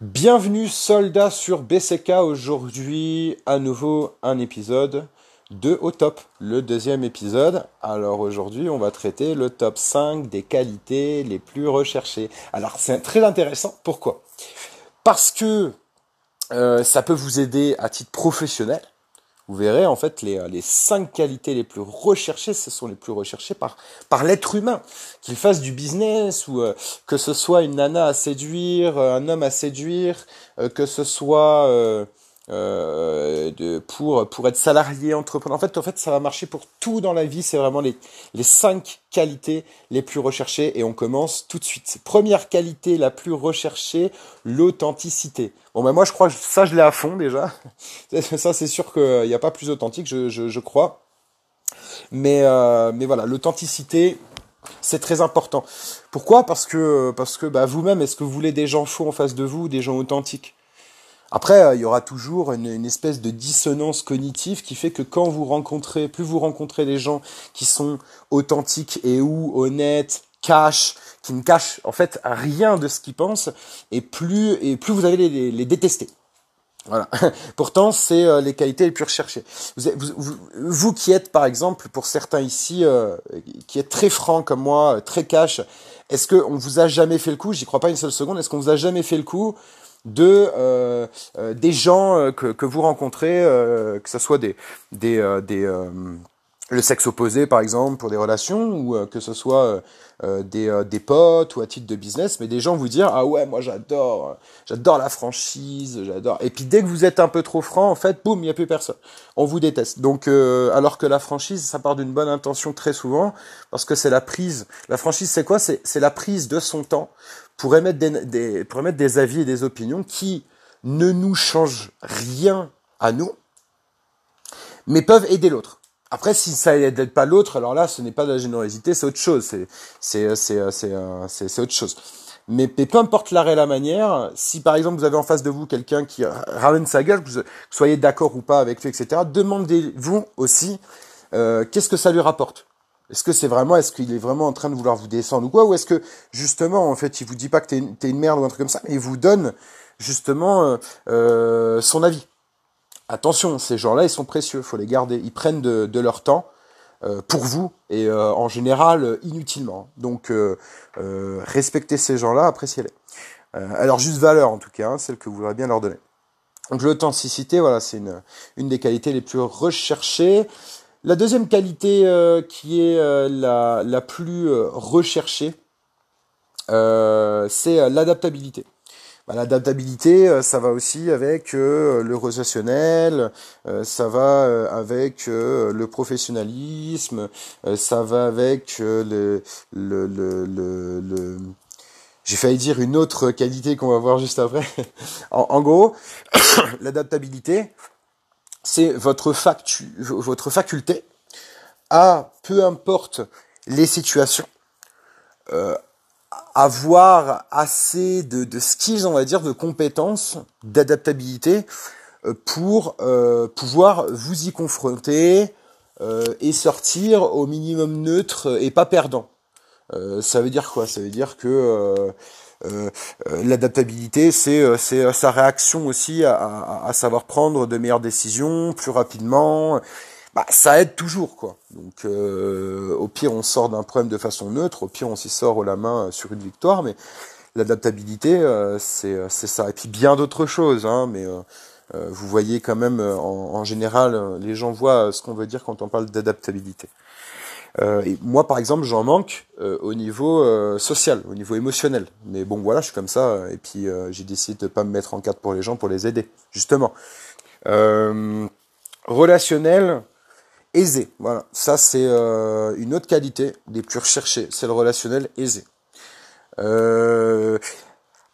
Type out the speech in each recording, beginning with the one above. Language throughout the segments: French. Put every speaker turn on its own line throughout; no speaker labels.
Bienvenue soldats sur BCK aujourd'hui à nouveau un épisode de Au Top, le deuxième épisode. Alors aujourd'hui on va traiter le top 5 des qualités les plus recherchées. Alors c'est très intéressant, pourquoi? Parce que euh, ça peut vous aider à titre professionnel, vous verrez, en fait, les, les cinq qualités les plus recherchées, ce sont les plus recherchées par, l'être humain. Qu'il fasse du business ou euh, que ce soit une nana à séduire, euh, un homme à séduire, euh, que ce soit euh, de, pour, pour être salarié, entrepreneur. En fait, en fait, ça va marcher pour tout dans la vie. C'est vraiment les, les cinq qualités les plus recherchées et on commence tout de suite. Première qualité la plus recherchée, l'authenticité. Bon, ben moi, je crois ça, je l'ai à fond déjà. ça, c'est sûr qu'il n'y a pas plus authentique, je, je, je crois. Mais, euh, mais voilà, l'authenticité, c'est très important. Pourquoi? Parce que, parce que bah, vous-même, est-ce que vous voulez des gens faux en face de vous, des gens authentiques? Après, euh, il y aura toujours une, espèce de dissonance cognitive qui fait que quand vous rencontrez, plus vous rencontrez des gens qui sont authentiques et ou honnêtes, cash, qui ne cachent en fait rien de ce qu'ils pensent, et plus et plus vous allez les, détester. Voilà. Pourtant, c'est euh, les qualités les plus recherchées. Vous, qui êtes, par exemple, pour certains ici, euh, qui êtes très franc comme moi, très cash, est-ce qu'on vous a jamais fait le coup? J'y crois pas une seule seconde. Est-ce qu'on vous a jamais fait le coup? De euh, euh, des gens euh, que, que vous rencontrez, euh, que ce soit des des, euh, des le sexe opposé par exemple pour des relations ou que ce soit des, des potes ou à titre de business, mais des gens vous dire ah ouais moi j'adore j'adore la franchise, j'adore et puis dès que vous êtes un peu trop franc en fait boum il y a plus personne, on vous déteste. Donc alors que la franchise ça part d'une bonne intention très souvent parce que c'est la prise. La franchise c'est quoi? C'est c'est la prise de son temps pour émettre des, des, des avis et des opinions qui ne nous changent rien à nous, mais peuvent aider l'autre. Après, si ça n'aide pas l'autre, alors là, ce n'est pas de la générosité, c'est autre chose. C'est autre chose. Mais, peu importe l'arrêt et la manière, si par exemple vous avez en face de vous quelqu'un qui ramène sa gueule, que vous soyez d'accord ou pas avec lui, etc., demandez-vous aussi euh, qu'est-ce que ça lui rapporte? Est-ce que c'est vraiment, est-ce qu'il est vraiment en train de vouloir vous descendre ou quoi Ou est-ce que justement, en fait, il vous dit pas que t'es, es une merde ou un truc comme ça, mais il vous donne justement euh, euh, son avis. Attention, ces gens-là, ils sont précieux, faut les garder. Ils prennent de, de leur temps euh, pour vous et en général inutilement. Donc, respectez ces gens-là, appréciez-les. alors, juste valeur en tout cas, hein, celle que vous voudrez bien leur donner. Donc, l'authenticité, voilà, c'est une, une des qualités les plus recherchées. La deuxième qualité euh, qui est euh, la, la, plus euh, recherchée, c'est l'adaptabilité. Bah, l'adaptabilité, ça va aussi avec le relationnel, ça va avec le professionnalisme, ça va avec le, le, le, le, j'ai failli dire une autre qualité qu'on va voir juste après. en, en gros, l'adaptabilité, c'est votre, votre faculté à, peu importe les situations, euh, avoir assez de, de, skills, on va dire, de compétences, d'adaptabilité euh, pour euh, pouvoir vous y confronter et sortir au minimum neutre et pas perdant. Ça veut dire quoi? Ça veut dire que l'adaptabilité, c'est euh, c'est sa réaction aussi à, à, à, savoir prendre de meilleures décisions plus rapidement. Bah, ça aide toujours quoi. Donc au pire on sort d'un problème de façon neutre, au pire on s'y sort au la main sur une victoire, mais l'adaptabilité c'est c'est ça. Et puis bien d'autres choses, hein, mais vous voyez quand même en, en général les gens voient ce qu'on veut dire quand on parle d'adaptabilité. Euh, moi, par exemple, j'en manque euh, au niveau euh, social, au niveau émotionnel. Mais bon, voilà, je suis comme ça. Et puis, j'ai décidé de pas me mettre en cadre pour les gens, pour les aider, justement. relationnel, aisé. Voilà, ça c'est une autre qualité des plus recherchées. C'est le relationnel aisé.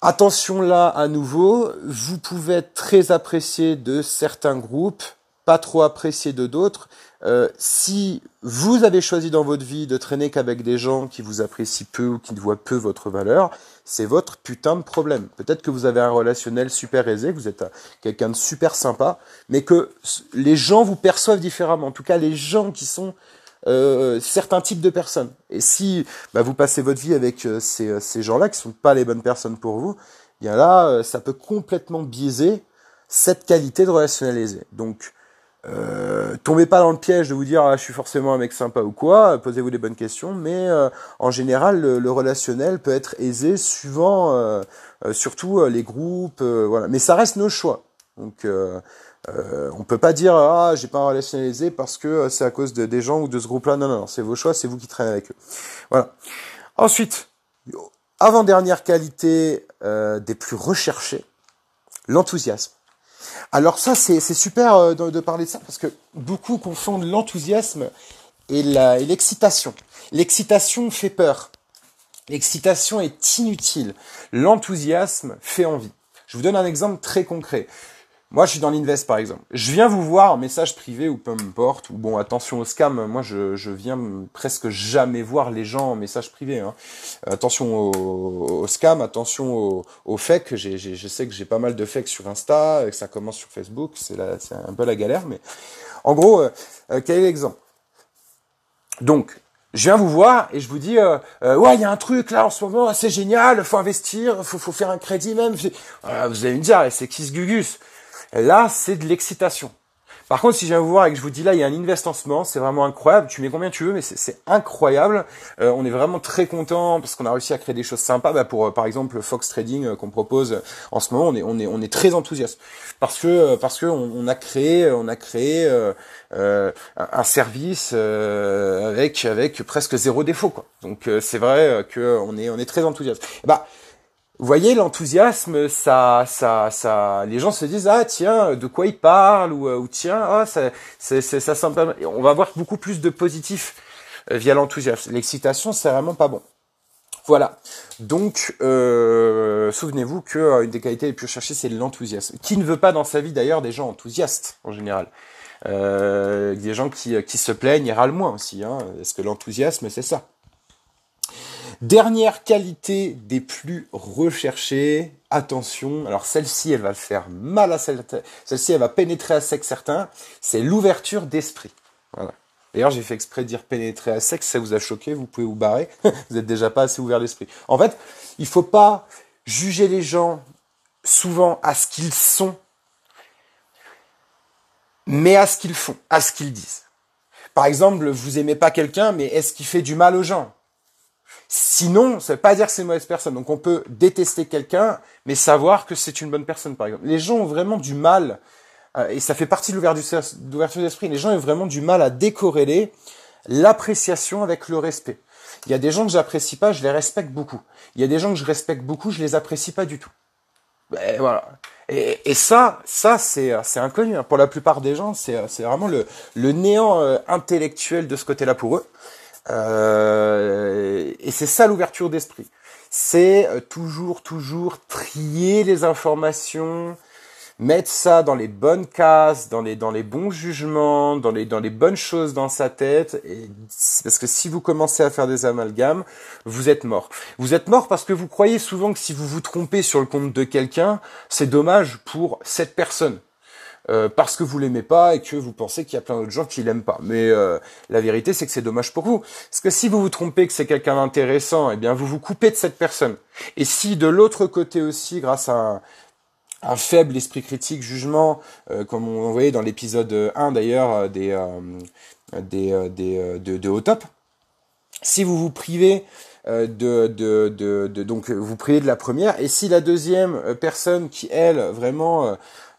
attention là, à nouveau, vous pouvez être très apprécié de certains groupes, pas trop apprécié de d'autres. Euh, si vous avez choisi dans votre vie de traîner qu'avec des gens qui vous apprécient peu ou qui ne voient peu votre valeur, c'est votre putain de problème. Peut-être que vous avez un relationnel super aisé, que vous êtes quelqu'un de super sympa, mais que les gens vous perçoivent différemment. En tout cas, les gens qui sont euh, certains types de personnes. Et si bah, vous passez votre vie avec euh, ces, ces gens-là qui sont pas les bonnes personnes pour vous, bien là, ça peut complètement biaiser cette qualité de relationnaliser. Donc, euh, tombez pas dans le piège de vous dire ah, je suis forcément un mec sympa ou quoi, posez-vous des bonnes questions, mais euh, en général le, relationnel peut être aisé suivant euh, surtout les groupes, voilà. Mais ça reste nos choix. Donc on peut pas dire ah j'ai pas un relationnel aisé parce que c'est à cause de, des gens ou de ce groupe-là. Non non non, c'est vos choix, c'est vous qui traînez avec eux. Voilà. Ensuite, avant dernière qualité des plus recherchées, l'enthousiasme. Alors ça, c'est super euh, de, parler de ça parce que beaucoup confondent l'enthousiasme et l'excitation. L'excitation fait peur. L'excitation est inutile. L'enthousiasme fait envie. Je vous donne un exemple très concret. Moi, je suis dans l'invest, par exemple. Je viens vous voir en message privé ou peu importe. Ou bon, attention au scam. Moi, je, je viens presque jamais voir les gens en message privé. Hein. Attention au, scam, attention au, au fake. J'ai, je sais que j'ai pas mal de fakes sur Insta, que ça commence sur Facebook. C'est, c'est un peu la galère. Mais en gros, euh, euh, quel est l'exemple? Donc, je viens vous voir et je vous dis euh, ouais il y a un truc là en ce moment c'est génial faut investir faut faut faire un crédit même vous allez me dire c'est qui ce gugus Là, c'est de l'excitation. Par contre, si je viens vous voir et que je vous dis là, il y a un investissement, c'est vraiment incroyable. Tu mets combien tu veux, mais c'est incroyable. Euh, on est vraiment très content parce qu'on a réussi à créer des choses sympas. Bah, pour euh, par exemple Fox Trading euh, qu'on propose en ce moment, on est on est on est très enthousiaste parce que parce que on, a créé on a créé un service avec avec presque zéro défaut quoi. Donc c'est vrai que on est on est très enthousiaste. Bah vous voyez, l'enthousiasme, ça, ça, ça, les gens se disent ah tiens, de quoi il parle ou, euh, ou tiens, ah ça, c'est, ça sent pas. On va avoir beaucoup plus de positif euh, via l'enthousiasme. L'excitation, c'est vraiment pas bon. Voilà. Donc, euh, souvenez-vous que une des qualités les plus recherchées, c'est l'enthousiasme. Qui ne veut pas dans sa vie d'ailleurs des gens enthousiastes en général? Des gens qui, qui se plaignent et râlent moins aussi. Hein. Est-ce que l'enthousiasme, c'est ça? Dernière qualité des plus recherchées, attention, alors celle-ci, elle va faire mal à celle celle-ci, elle va pénétrer à sec certains, c'est l'ouverture d'esprit. D'ailleurs, j'ai fait exprès de dire pénétrer à sec, ça vous a choqué, vous pouvez vous barrer, vous êtes déjà pas assez ouvert d'esprit. En fait, il faut pas juger les gens souvent à ce qu'ils sont, mais à ce qu'ils font, à ce qu'ils disent. Par exemple, vous aimez pas quelqu'un, mais est-ce qu'il fait du mal aux gens? Sinon, ça veut pas dire que c'est une mauvaise personne. Donc on peut détester quelqu'un, mais savoir que c'est une bonne personne, par exemple. Les gens ont vraiment du mal, euh, et ça fait partie de l'ouverture d'esprit, les gens ont vraiment du mal à décorréler l'appréciation avec le respect. Il y a des gens que j'apprécie pas, je les respecte beaucoup. Il y a des gens que je respecte beaucoup, je les apprécie pas du tout. Ben, voilà. Et, ça, ça c'est c'est inconnu. Hein. Pour la plupart des gens, c'est c'est vraiment le le néant euh, intellectuel de ce côté-là pour eux. Euh, et c'est ça l'ouverture d'esprit. C'est euh, toujours, toujours trier les informations, mettre ça dans les bonnes cases, dans les, dans les bons jugements, dans les, dans les bonnes choses dans sa tête. Parce que si vous commencez à faire des amalgames, vous êtes mort. Vous êtes mort parce que vous croyez souvent que si vous vous trompez sur le compte de quelqu'un, c'est dommage pour cette personne. Euh, parce que vous l'aimez pas et que vous pensez qu'il y a plein d'autres gens qui l'aiment pas. Mais euh, la vérité, c'est que c'est dommage pour vous. Parce que si vous vous trompez que c'est quelqu'un d'intéressant, eh bien, vous vous coupez de cette personne. Et si de l'autre côté aussi, grâce à un, faible esprit critique, jugement, euh, comme on voyait dans l'épisode 1 d'ailleurs des, des, des, de, de Au Top, si vous vous privez de, de, de, de, donc vous privez de la première et si la deuxième personne qui elle vraiment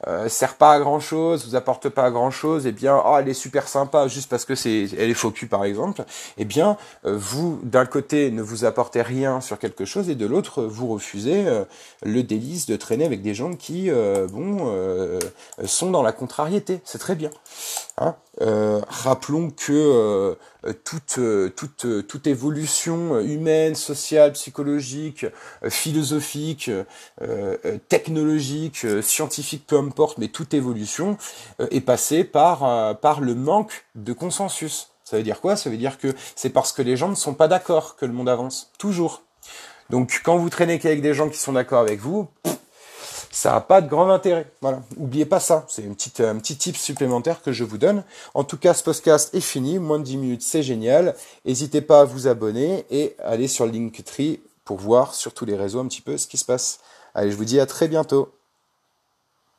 euh, sert pas à grand chose, vous apporte pas à grand chose, et eh bien, oh, elle est super sympa juste parce que c'est, elle est faux par exemple, et eh bien, euh, vous d'un côté ne vous apportez rien sur quelque chose et de l'autre vous refusez euh, le délice de traîner avec des gens qui, euh, bon, sont dans la contrariété. C'est très bien. Hein rappelons que toute, toute, toute évolution humaine, sociale, psychologique, philosophique, technologique, scientifique, peu mais toute évolution est passée par, par le manque de consensus. Ça veut dire quoi? Ça veut dire que c'est parce que les gens ne sont pas d'accord que le monde avance. Toujours. Donc quand vous traînez qu'avec des gens qui sont d'accord avec vous, ça n'a pas de grand intérêt. Voilà. Oubliez pas ça. C'est une petite, un petit tip supplémentaire que je vous donne. En tout cas, ce podcast est fini. Moins de 10 minutes, c'est génial. N'hésitez pas à vous abonner et aller sur Linktree pour voir sur tous les réseaux un petit peu ce qui se passe. Allez, je vous dis à très bientôt.